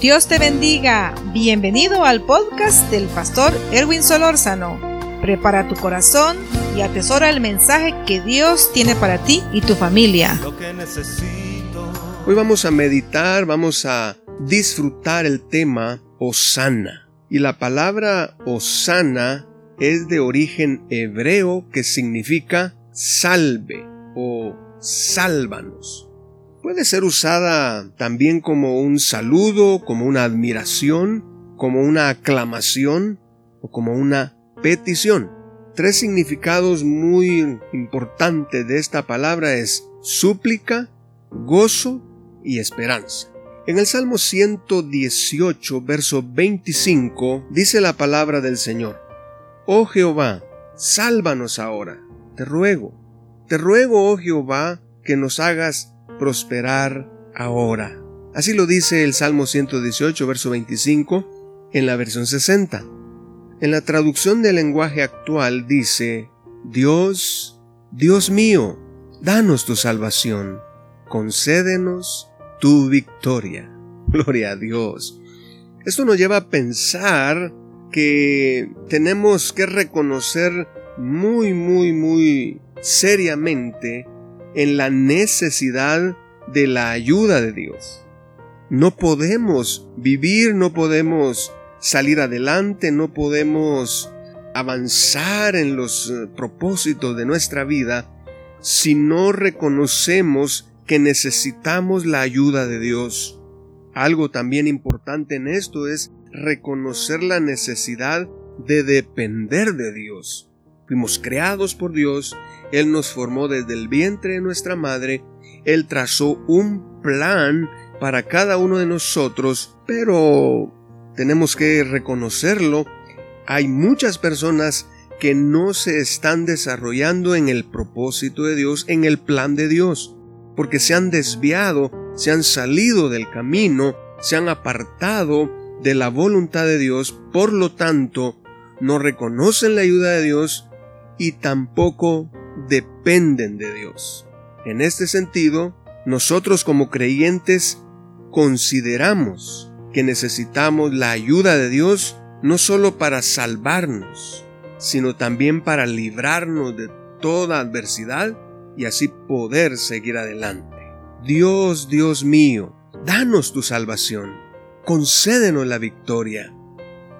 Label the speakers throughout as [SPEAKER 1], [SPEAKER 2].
[SPEAKER 1] Dios te bendiga. Bienvenido al podcast del pastor Erwin Solórzano. Prepara tu corazón y atesora el mensaje que Dios tiene para ti y tu familia.
[SPEAKER 2] Hoy vamos a meditar, vamos a disfrutar el tema Osana. Y la palabra Osana es de origen hebreo que significa salve o sálvanos. Puede ser usada también como un saludo, como una admiración, como una aclamación o como una petición. Tres significados muy importantes de esta palabra es súplica, gozo y esperanza. En el Salmo 118, verso 25, dice la palabra del Señor, Oh Jehová, sálvanos ahora, te ruego, te ruego, oh Jehová, que nos hagas prosperar ahora. Así lo dice el Salmo 118, verso 25, en la versión 60. En la traducción del lenguaje actual dice, Dios, Dios mío, danos tu salvación, concédenos tu victoria. Gloria a Dios. Esto nos lleva a pensar que tenemos que reconocer muy, muy, muy seriamente en la necesidad de la ayuda de Dios. No podemos vivir, no podemos salir adelante, no podemos avanzar en los eh, propósitos de nuestra vida si no reconocemos que necesitamos la ayuda de Dios. Algo también importante en esto es reconocer la necesidad de depender de Dios. Fuimos creados por Dios, Él nos formó desde el vientre de nuestra madre, Él trazó un plan para cada uno de nosotros, pero tenemos que reconocerlo, hay muchas personas que no se están desarrollando en el propósito de Dios, en el plan de Dios, porque se han desviado, se han salido del camino, se han apartado de la voluntad de Dios, por lo tanto, no reconocen la ayuda de Dios y tampoco dependen de Dios. En este sentido, nosotros como creyentes consideramos que necesitamos la ayuda de Dios no solo para salvarnos, sino también para librarnos de toda adversidad y así poder seguir adelante. Dios, Dios mío, danos tu salvación, concédenos la victoria.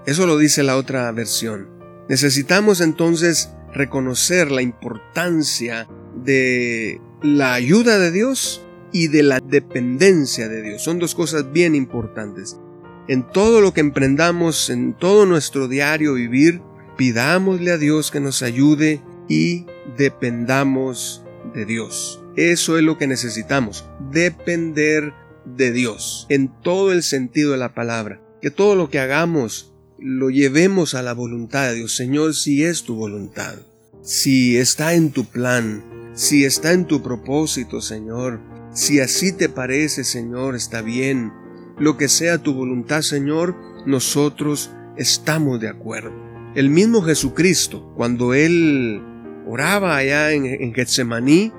[SPEAKER 2] Eso lo dice la otra versión. Necesitamos entonces reconocer la importancia de la ayuda de Dios y de la dependencia de Dios. Son dos cosas bien importantes. En todo lo que emprendamos, en todo nuestro diario vivir, pidámosle a Dios que nos ayude y dependamos de Dios. Eso es lo que necesitamos, depender de Dios, en todo el sentido de la palabra. Que todo lo que hagamos lo llevemos a la voluntad de Dios. Señor, si es tu voluntad, si está en tu plan, si está en tu propósito, Señor, si así te parece, Señor, está bien. Lo que sea tu voluntad, Señor, nosotros estamos de acuerdo. El mismo Jesucristo, cuando Él oraba allá en, en Getsemaní,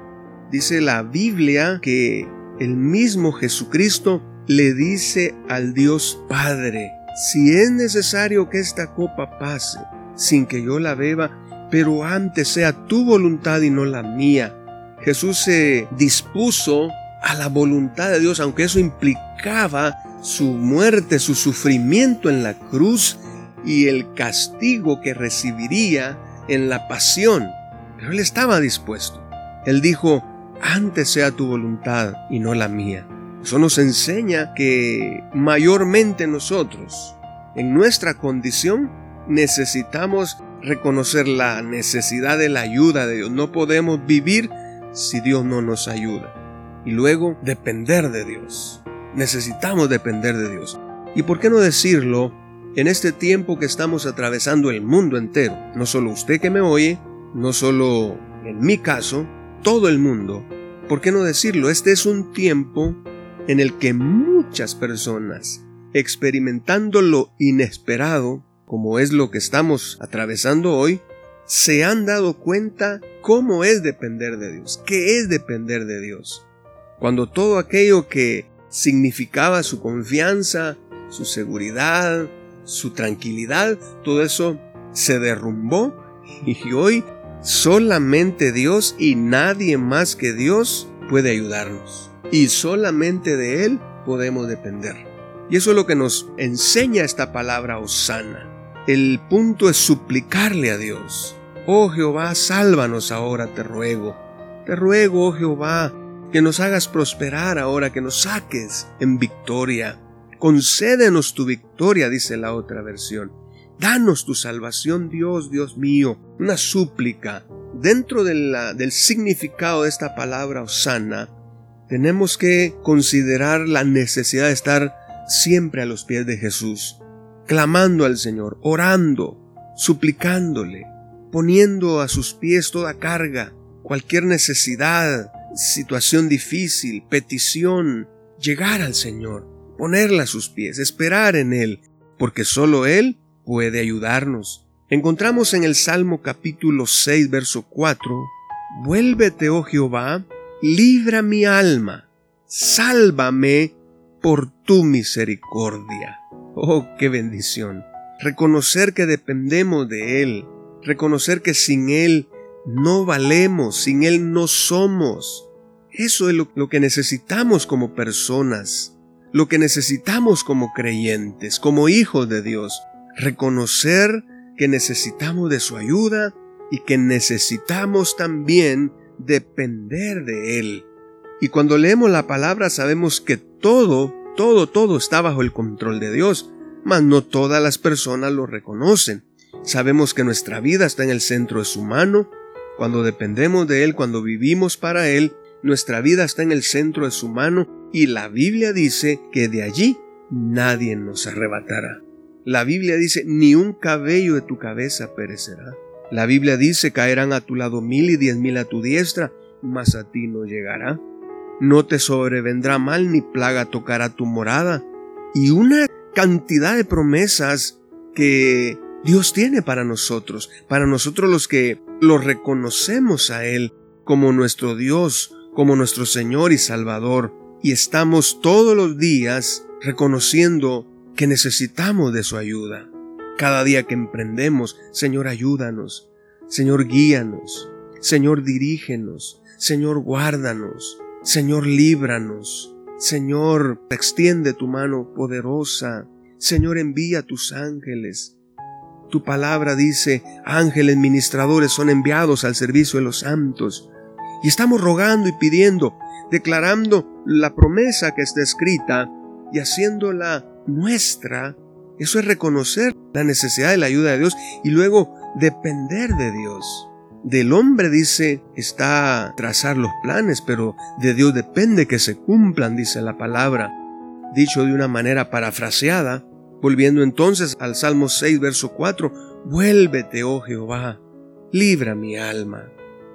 [SPEAKER 2] dice la Biblia que el mismo Jesucristo le dice al Dios Padre, si es necesario que esta copa pase sin que yo la beba, pero antes sea tu voluntad y no la mía. Jesús se dispuso a la voluntad de Dios, aunque eso implicaba su muerte, su sufrimiento en la cruz y el castigo que recibiría en la pasión. Pero él estaba dispuesto. Él dijo, antes sea tu voluntad y no la mía. Eso nos enseña que mayormente nosotros, en nuestra condición, necesitamos reconocer la necesidad de la ayuda de Dios. No podemos vivir si Dios no nos ayuda. Y luego depender de Dios. Necesitamos depender de Dios. ¿Y por qué no decirlo en este tiempo que estamos atravesando el mundo entero? No solo usted que me oye, no solo en mi caso, todo el mundo. ¿Por qué no decirlo? Este es un tiempo en el que muchas personas, experimentando lo inesperado, como es lo que estamos atravesando hoy, se han dado cuenta cómo es depender de Dios, qué es depender de Dios. Cuando todo aquello que significaba su confianza, su seguridad, su tranquilidad, todo eso se derrumbó y hoy solamente Dios y nadie más que Dios puede ayudarnos. Y solamente de Él podemos depender. Y eso es lo que nos enseña esta palabra Osana. El punto es suplicarle a Dios. Oh Jehová, sálvanos ahora, te ruego. Te ruego, oh Jehová, que nos hagas prosperar ahora, que nos saques en victoria. Concédenos tu victoria, dice la otra versión. Danos tu salvación, Dios, Dios mío. Una súplica. Dentro del significado de esta palabra osana, tenemos que considerar la necesidad de estar siempre a los pies de Jesús, clamando al Señor, orando, suplicándole, poniendo a sus pies toda carga, cualquier necesidad, situación difícil, petición, llegar al Señor, ponerla a sus pies, esperar en Él, porque solo Él puede ayudarnos. Encontramos en el Salmo capítulo 6, verso 4, Vuélvete, oh Jehová, libra mi alma, sálvame por tu misericordia. Oh, qué bendición. Reconocer que dependemos de Él, reconocer que sin Él no valemos, sin Él no somos. Eso es lo, que necesitamos como personas, lo que necesitamos como creyentes, como hijos de Dios. Reconocer que necesitamos de su ayuda y que necesitamos también depender de Él. Y cuando leemos la palabra sabemos que todo, todo, todo está bajo el control de Dios, mas no todas las personas lo reconocen. Sabemos que nuestra vida está en el centro de su mano, cuando dependemos de Él, cuando vivimos para Él, nuestra vida está en el centro de su mano y la Biblia dice que de allí nadie nos arrebatará. La Biblia dice, ni un cabello de tu cabeza perecerá. La Biblia dice, caerán a tu lado mil y diez mil a tu diestra, mas a ti no llegará. No te sobrevendrá mal ni plaga tocará tu morada. Y una cantidad de promesas que Dios tiene para nosotros, para nosotros los que lo reconocemos a Él como nuestro Dios, como nuestro Señor y Salvador, y estamos todos los días reconociendo que necesitamos de su ayuda. Cada día que emprendemos, Señor, ayúdanos, Señor, guíanos, Señor, dirígenos, Señor, guárdanos, Señor, líbranos, Señor, extiende tu mano poderosa, Señor, envía tus ángeles, tu palabra dice, ángeles ministradores son enviados al servicio de los santos. Y estamos rogando y pidiendo, declarando la promesa que está escrita y haciéndola nuestra. Eso es reconocer la necesidad de la ayuda de Dios y luego depender de Dios. Del hombre dice está trazar los planes, pero de Dios depende que se cumplan, dice la palabra. Dicho de una manera parafraseada, Volviendo entonces al Salmo 6, verso 4, Vuélvete, oh Jehová, libra mi alma,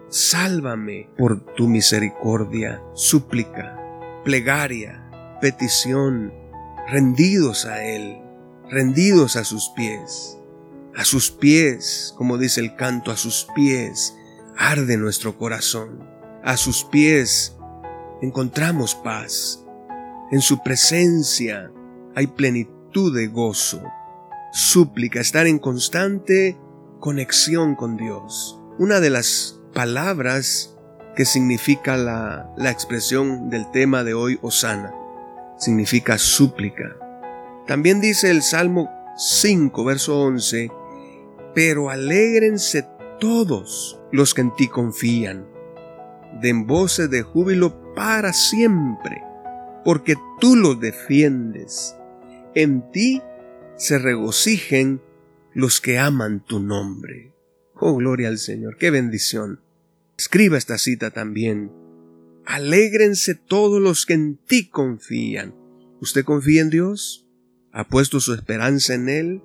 [SPEAKER 2] sálvame por tu misericordia, súplica, plegaria, petición, rendidos a Él, rendidos a sus pies. A sus pies, como dice el canto, a sus pies arde nuestro corazón. A sus pies encontramos paz. En su presencia hay plenitud de gozo, súplica, estar en constante conexión con Dios. Una de las palabras que significa la, la expresión del tema de hoy, Osana, significa súplica. También dice el Salmo 5, verso 11, pero alégrense todos los que en ti confían, den voces de júbilo para siempre, porque tú los defiendes en ti se regocijen los que aman tu nombre. Oh, gloria al Señor, qué bendición. Escriba esta cita también. Alégrense todos los que en ti confían. ¿Usted confía en Dios? ¿Ha puesto su esperanza en Él?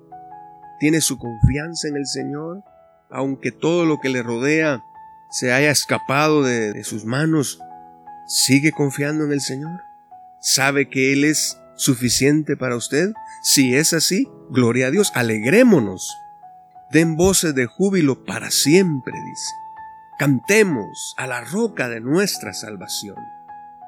[SPEAKER 2] ¿Tiene su confianza en el Señor? Aunque todo lo que le rodea se haya escapado de, sus manos, ¿sigue confiando en el Señor? ¿Sabe que Él es suficiente para usted? Si es así, gloria a Dios, alegrémonos. Den voces de júbilo para siempre, dice. Cantemos a la roca de nuestra salvación.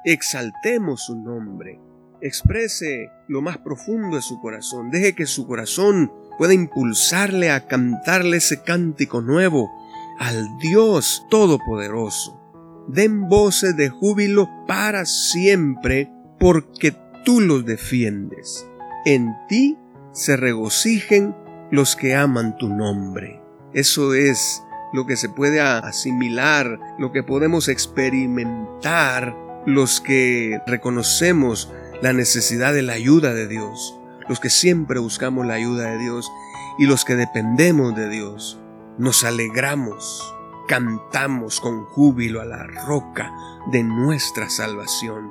[SPEAKER 2] Exaltemos su nombre. Exprese lo más profundo de su corazón. Deje que su corazón pueda impulsarle a cantarle ese cántico nuevo al Dios Todopoderoso. Den voces de júbilo para siempre porque tú los defiendes. En ti se regocijen los que aman tu nombre. Eso es lo que se puede asimilar, lo que podemos experimentar los que reconocemos la necesidad de la ayuda de Dios, los que siempre buscamos la ayuda de Dios y los que dependemos de Dios. Nos alegramos, cantamos con júbilo a la roca de nuestra salvación,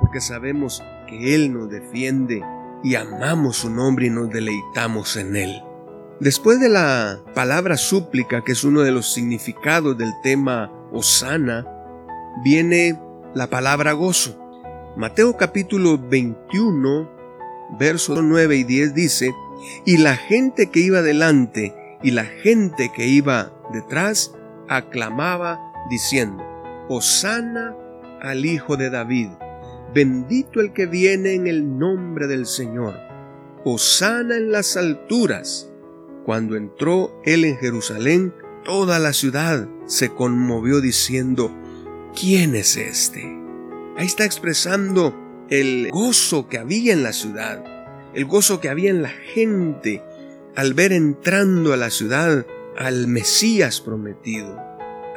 [SPEAKER 2] porque sabemos que Él nos defiende y amamos su nombre y nos deleitamos en Él. Después de la palabra súplica, que es uno de los significados del tema Osana, viene la palabra gozo. Mateo capítulo 21, versos 9 y 10 dice, y la gente que iba delante y la gente que iba detrás aclamaba diciendo, Osana al Hijo de David, bendito el que viene en el nombre del Señor, Osana en las alturas. Cuando entró él en Jerusalén, toda la ciudad se conmovió diciendo, ¿quién es este? Ahí está expresando el gozo que había en la ciudad, el gozo que había en la gente al ver entrando a la ciudad al Mesías prometido,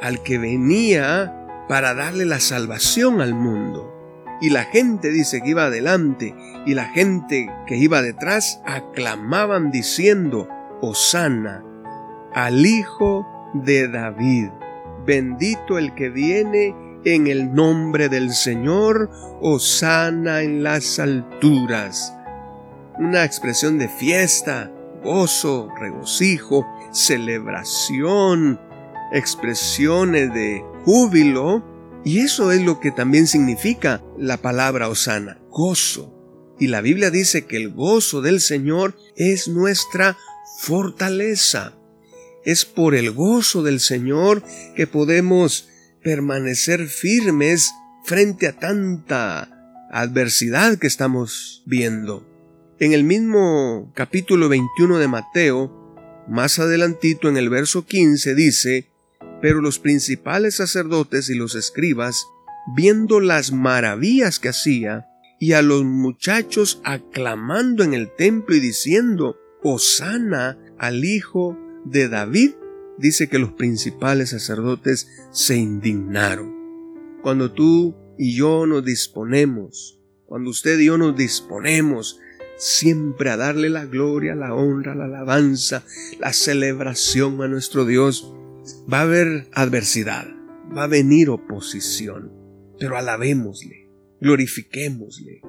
[SPEAKER 2] al que venía para darle la salvación al mundo. Y la gente dice que iba adelante y la gente que iba detrás aclamaban diciendo, Osana al Hijo de David. Bendito el que viene en el nombre del Señor, Osana en las alturas. Una expresión de fiesta, gozo, regocijo, celebración, expresiones de júbilo, y eso es lo que también significa la palabra Osana, gozo. Y la Biblia dice que el gozo del Señor es nuestra fortaleza. Es por el gozo del Señor que podemos permanecer firmes frente a tanta adversidad que estamos viendo. En el mismo capítulo 21 de Mateo, más adelantito en el verso 15 dice, pero los principales sacerdotes y los escribas, viendo las maravillas que hacía, y a los muchachos aclamando en el templo y diciendo, Osana al Hijo de David, dice que los principales sacerdotes se indignaron. Cuando tú y yo nos disponemos, cuando usted y yo nos disponemos siempre a darle la gloria, la honra, la alabanza, la celebración a nuestro Dios, va a haber adversidad, va a venir oposición, pero alabémosle, glorifiquémosle,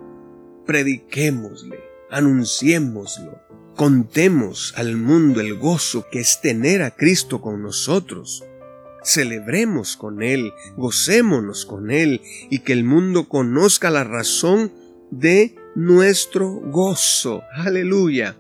[SPEAKER 2] prediquémosle, anunciémoslo, Contemos al mundo el gozo que es tener a Cristo con nosotros. Celebremos con Él, gocémonos con Él y que el mundo conozca la razón de nuestro gozo. Aleluya.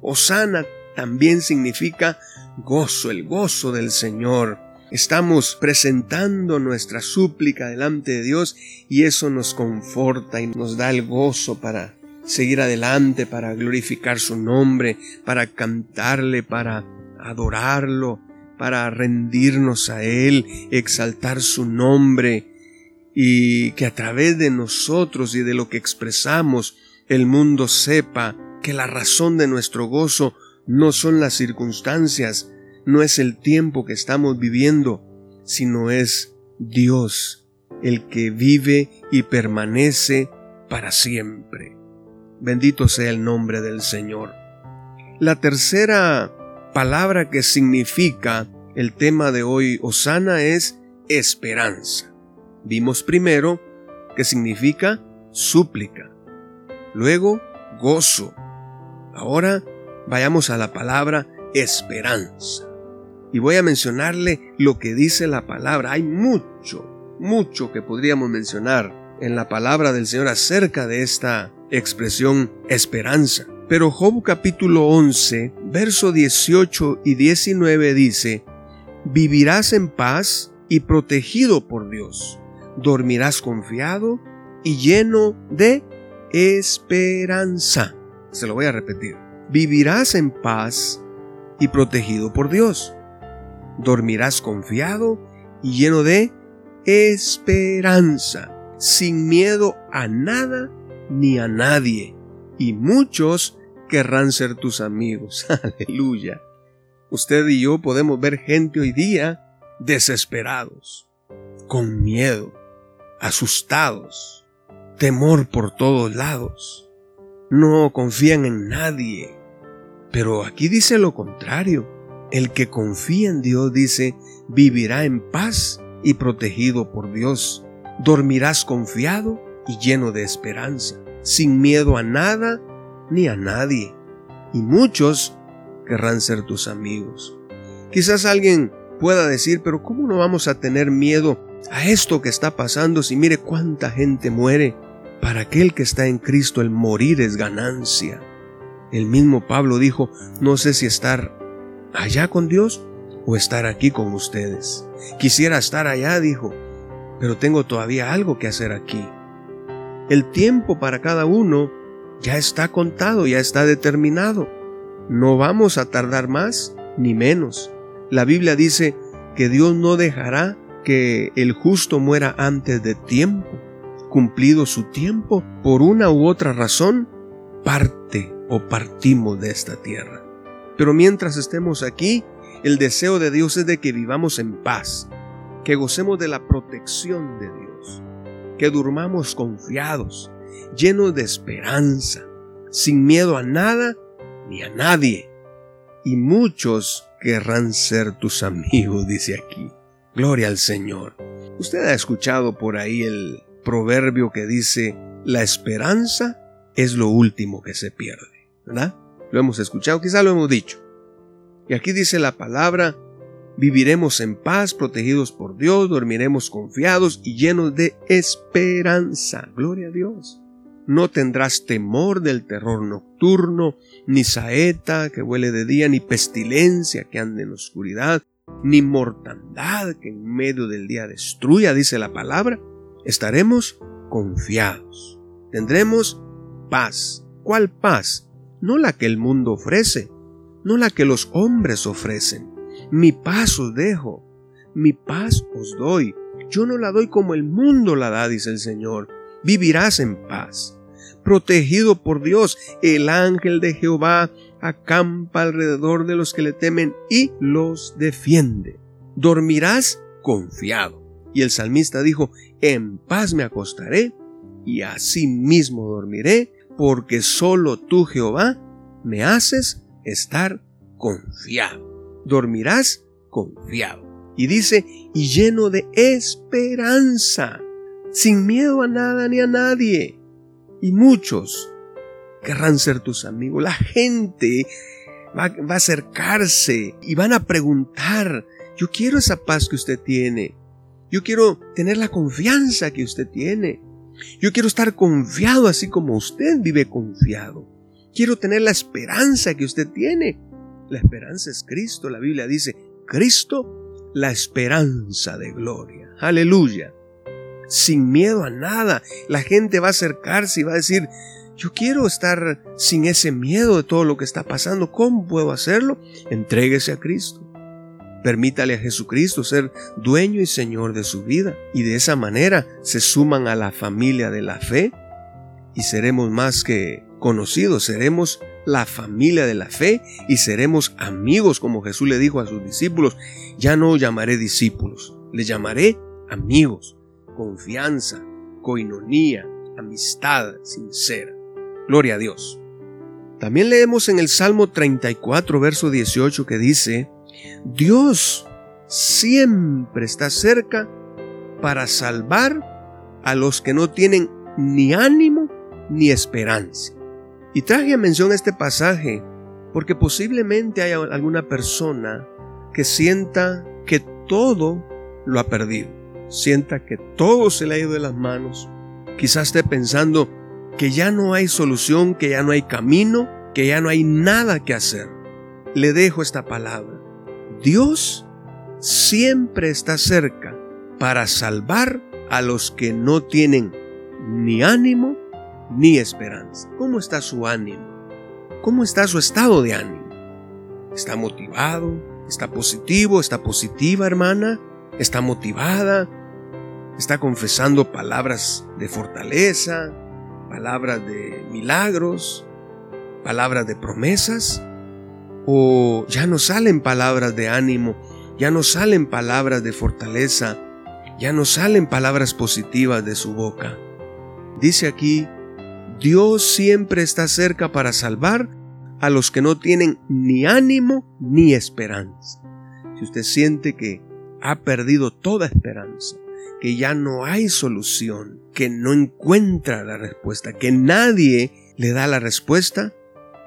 [SPEAKER 2] Osana también significa gozo, el gozo del Señor. Estamos presentando nuestra súplica delante de Dios y eso nos conforta y nos da el gozo para seguir adelante para glorificar su nombre, para cantarle, para adorarlo, para rendirnos a Él, exaltar su nombre y que a través de nosotros y de lo que expresamos el mundo sepa que la razón de nuestro gozo no son las circunstancias, no es el tiempo que estamos viviendo, sino es Dios, el que vive y permanece para siempre. Bendito sea el nombre del Señor. La tercera palabra que significa el tema de hoy, Osana, es esperanza. Vimos primero que significa súplica, luego gozo. Ahora vayamos a la palabra esperanza. Y voy a mencionarle lo que dice la palabra. Hay mucho, mucho que podríamos mencionar en la palabra del Señor acerca de esta expresión esperanza. Pero Job capítulo 11, verso 18 y 19 dice, Vivirás en paz y protegido por Dios, dormirás confiado y lleno de esperanza. Se lo voy a repetir. Vivirás en paz y protegido por Dios. Dormirás confiado y lleno de esperanza, sin miedo a nada ni a nadie. Y muchos querrán ser tus amigos. Aleluya. Usted y yo podemos ver gente hoy día desesperados, con miedo, asustados, temor por todos lados. No confían en nadie. Pero aquí dice lo contrario. El que confía en Dios dice, vivirá en paz y protegido por Dios. Dormirás confiado y lleno de esperanza, sin miedo a nada ni a nadie. Y muchos querrán ser tus amigos. Quizás alguien pueda decir, pero ¿cómo no vamos a tener miedo a esto que está pasando si mire cuánta gente muere? Para aquel que está en Cristo el morir es ganancia. El mismo Pablo dijo, no sé si estar allá con Dios o estar aquí con ustedes. Quisiera estar allá, dijo, pero tengo todavía algo que hacer aquí. El tiempo para cada uno ya está contado, ya está determinado. No vamos a tardar más ni menos. La Biblia dice que Dios no dejará que el justo muera antes de tiempo. Cumplido su tiempo, por una u otra razón, parte o partimos de esta tierra. Pero mientras estemos aquí, el deseo de Dios es de que vivamos en paz, que gocemos de la protección de Dios, que durmamos confiados, llenos de esperanza, sin miedo a nada ni a nadie. Y muchos querrán ser tus amigos, dice aquí. Gloria al Señor. Usted ha escuchado por ahí el proverbio que dice, la esperanza es lo último que se pierde, ¿verdad? Lo hemos escuchado, quizá lo hemos dicho. Y aquí dice la palabra, viviremos en paz, protegidos por Dios, dormiremos confiados y llenos de esperanza. Gloria a Dios. No tendrás temor del terror nocturno, ni saeta que huele de día, ni pestilencia que ande en oscuridad, ni mortandad que en medio del día destruya, dice la palabra. Estaremos confiados. Tendremos paz. ¿Cuál paz? No la que el mundo ofrece, no la que los hombres ofrecen. Mi paz os dejo, mi paz os doy. Yo no la doy como el mundo la da, dice el Señor. Vivirás en paz protegido por Dios. El ángel de Jehová acampa alrededor de los que le temen y los defiende. Dormirás confiado. Y el salmista dijo, en paz me acostaré y así mismo dormiré, porque solo tú, Jehová, me haces estar confiado. Dormirás confiado. Y dice, y lleno de esperanza, sin miedo a nada ni a nadie y muchos querrán ser tus amigos. La gente va, a acercarse y van a preguntar, yo quiero esa paz que usted tiene. Yo quiero tener la confianza que usted tiene. Yo quiero estar confiado así como usted vive confiado. Quiero tener la esperanza que usted tiene. La esperanza es Cristo. La Biblia dice, Cristo, la esperanza de gloria. Aleluya sin miedo a nada. La gente va a acercarse y va a decir, yo quiero estar sin ese miedo de todo lo que está pasando. ¿Cómo puedo hacerlo? Entréguese a Cristo. Permítale a Jesucristo ser dueño y Señor de su vida. Y de esa manera se suman a la familia de la fe y seremos más que conocidos, seremos la familia de la fe y seremos amigos, como Jesús le dijo a sus discípulos. Ya no llamaré discípulos, le llamaré amigos confianza, coinonía, amistad sincera. Gloria a Dios. También leemos en el Salmo 34, verso 18 que dice, Dios siempre está cerca para salvar a los que no tienen ni ánimo ni esperanza. Y traje a mención este pasaje porque posiblemente haya alguna persona que sienta que todo lo ha perdido sienta que todo se le ha ido de las manos, quizás esté pensando que ya no hay solución, que ya no hay camino, que ya no hay nada que hacer. Le dejo esta palabra. Dios siempre está cerca para salvar a los que no tienen ni ánimo ni esperanza. ¿Cómo está su ánimo? ¿Cómo está su estado de ánimo? ¿Está motivado? ¿Está positivo? ¿Está positiva, hermana? ¿Está motivada? ¿Está confesando palabras de fortaleza? ¿Palabras de milagros? ¿Palabras de promesas? ¿O ya no salen palabras de ánimo? ¿Ya no salen palabras de fortaleza? ¿Ya no salen palabras positivas de su boca? Dice aquí Dios siempre está cerca para salvar a los que no tienen ni ánimo ni esperanza. Si usted siente que ha perdido toda esperanza, que ya no hay solución, que no encuentra la respuesta, que nadie le da la respuesta,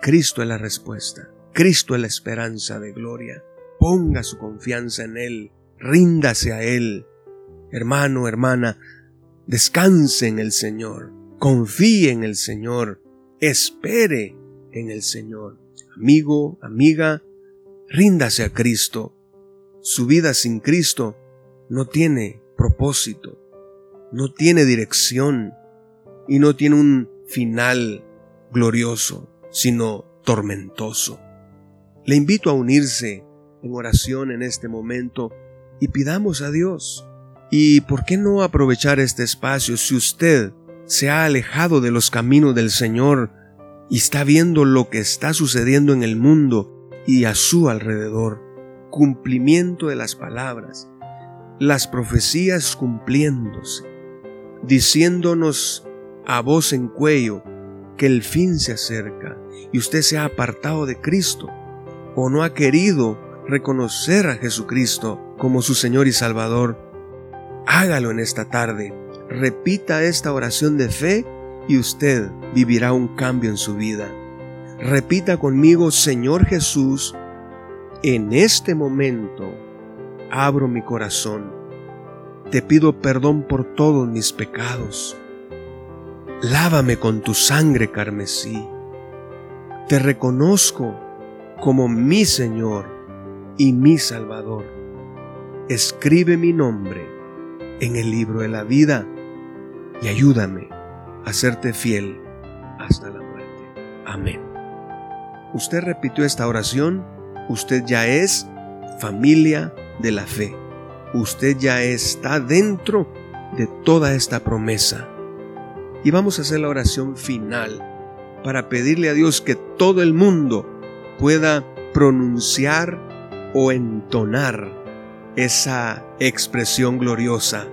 [SPEAKER 2] Cristo es la respuesta. Cristo es la esperanza de gloria. Ponga su confianza en Él, ríndase a Él. Hermano, hermana, descanse en el Señor confíe en el Señor, espere en el Señor. Amigo, amiga, ríndase a Cristo. Su vida sin Cristo no tiene propósito, no tiene dirección y no tiene un final glorioso, sino tormentoso. Le invito a unirse en oración en este momento y pidamos a Dios. ¿Y por qué no aprovechar este espacio si usted se ha alejado de los caminos del Señor y está viendo lo que está sucediendo en el mundo y a su alrededor. Cumplimiento de las palabras, las profecías cumpliéndose, diciéndonos a voz en cuello que el fin se acerca y usted se ha apartado de Cristo o no ha querido reconocer a Jesucristo como su Señor y Salvador. Hágalo en esta tarde Repita esta oración de fe y usted vivirá un cambio en su vida. Repita conmigo, Señor Jesús, en este momento abro mi corazón. Te pido perdón por todos mis pecados. Lávame con tu sangre carmesí. Te reconozco como mi Señor y mi Salvador. Escribe mi nombre en el libro de la vida y ayúdame a serte fiel hasta la muerte. Amén. Usted repitió esta oración, usted ya es familia de la fe. Usted ya está dentro de toda esta promesa. Y vamos a hacer la oración final para pedirle a Dios que todo el mundo pueda pronunciar o entonar esa expresión gloriosa,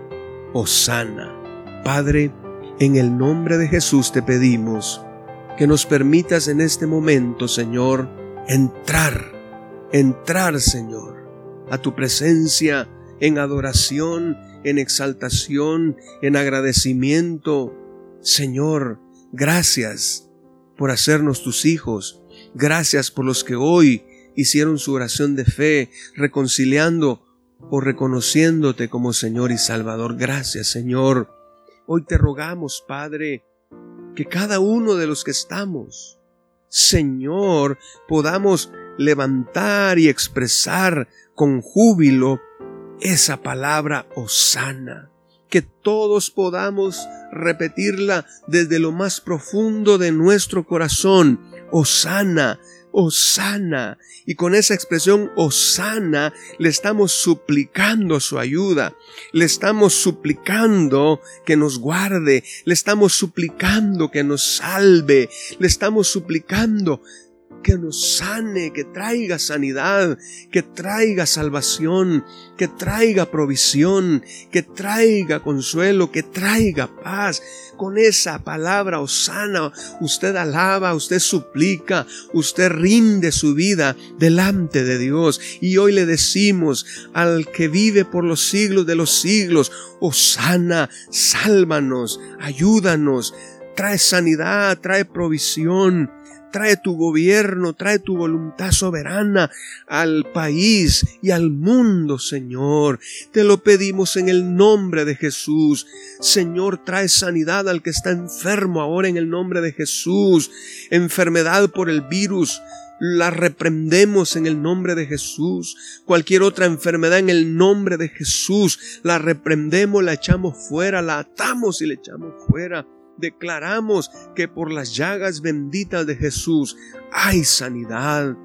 [SPEAKER 2] Osana Padre, en el nombre de Jesús te pedimos que nos permitas en este momento, Señor, entrar, entrar, Señor, a tu presencia en adoración, en exaltación, en agradecimiento. Señor, gracias por hacernos tus hijos. Gracias por los que hoy hicieron su oración de fe, reconciliando o reconociéndote como Señor y Salvador. Gracias, Señor Hoy te rogamos, Padre, que cada uno de los que estamos, Señor, podamos levantar y expresar con júbilo esa palabra osana, que todos podamos repetirla desde lo más profundo de nuestro corazón, osana, Osana. Y con esa expresión Osana le estamos suplicando su ayuda, le estamos suplicando que nos guarde, le estamos suplicando que nos salve, le estamos suplicando que nos sane, que traiga sanidad, que traiga salvación, que traiga provisión, que traiga consuelo, que traiga paz. Con esa palabra osana, usted alaba, usted suplica, usted rinde su vida delante de Dios. Y hoy le decimos al que vive por los siglos de los siglos, osana, sálvanos, ayúdanos, trae sanidad, trae provisión, Trae tu gobierno, trae tu voluntad soberana al país y al mundo, Señor. Te lo pedimos en el nombre de Jesús. Señor, trae sanidad al que está enfermo ahora en el nombre de Jesús. Enfermedad por el virus, la reprendemos en el nombre de Jesús. Cualquier otra enfermedad en el nombre de Jesús, la reprendemos, la echamos fuera, la atamos y la echamos fuera Declaramos que por las llagas benditas de Jesús hay sanidad.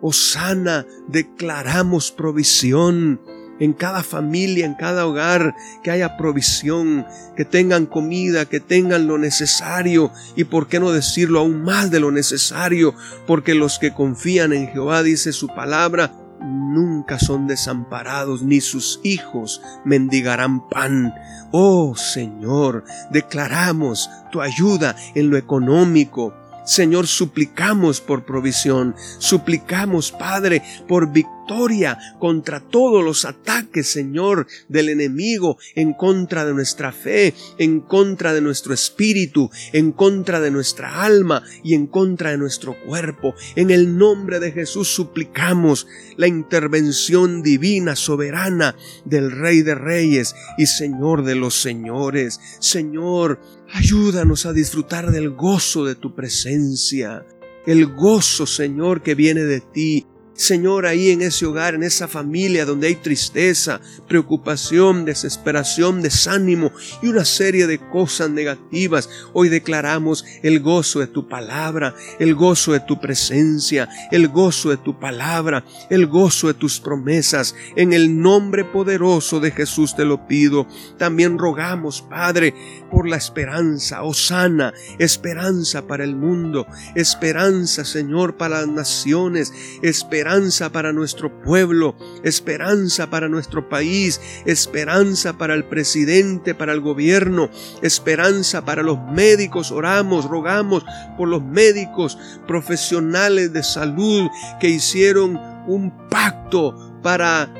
[SPEAKER 2] Osana, declaramos provisión en cada familia, en cada hogar, que haya provisión, que tengan comida, que tengan lo necesario y por qué no decirlo aún más de lo necesario, porque los que confían en Jehová, dice su palabra, nunca son desamparados, ni sus hijos mendigarán pan. Oh Señor, declaramos tu ayuda en lo económico, Señor, suplicamos por provisión, suplicamos, Padre, por victoria contra todos los ataques, Señor, del enemigo, en contra de nuestra fe, en contra de nuestro espíritu, en contra de nuestra alma y en contra de nuestro cuerpo. En el nombre de Jesús suplicamos la intervención divina, soberana del Rey de Reyes y Señor de los Señores. Señor, ayúdanos a disfrutar del gozo de tu presencia el gozo, Señor, que viene de ti, Señor, ahí en ese hogar, en esa familia donde hay tristeza, preocupación, desesperación, desánimo y una serie de cosas negativas, hoy declaramos el gozo de tu palabra, el gozo de tu presencia, el gozo de tu palabra, el gozo de tus promesas. En el nombre poderoso de Jesús te lo pido. También rogamos, Padre, por la esperanza, sana, esperanza para el mundo, esperanza, Señor, para las naciones, esperanza esperanza para nuestro pueblo, esperanza para nuestro país, esperanza para el presidente, para el gobierno, esperanza para los médicos. Oramos, rogamos por los médicos profesionales de salud que hicieron un pacto para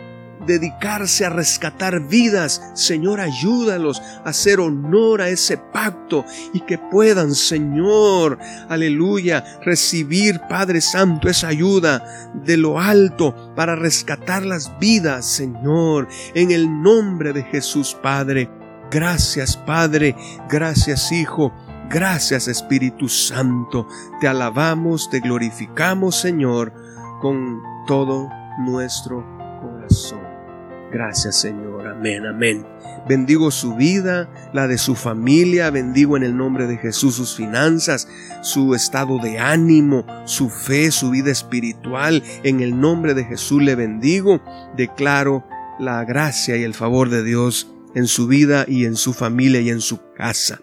[SPEAKER 2] dedicarse a rescatar vidas. Señor, ayúdalos a hacer honor a ese pacto y que puedan, Señor, aleluya, recibir, Padre Santo, esa ayuda de lo alto para rescatar las vidas, Señor, en el nombre de Jesús, Padre. Gracias, Padre, gracias, Hijo. Gracias Espíritu Santo, te alabamos, te glorificamos Señor con todo nuestro corazón. Gracias Señor, amén, amén. Bendigo su vida, la de su familia, bendigo en el nombre de Jesús sus finanzas, su estado de ánimo, su fe, su vida espiritual. En el nombre de Jesús le bendigo. Declaro la gracia y el favor de Dios en su vida y en su familia y en su casa.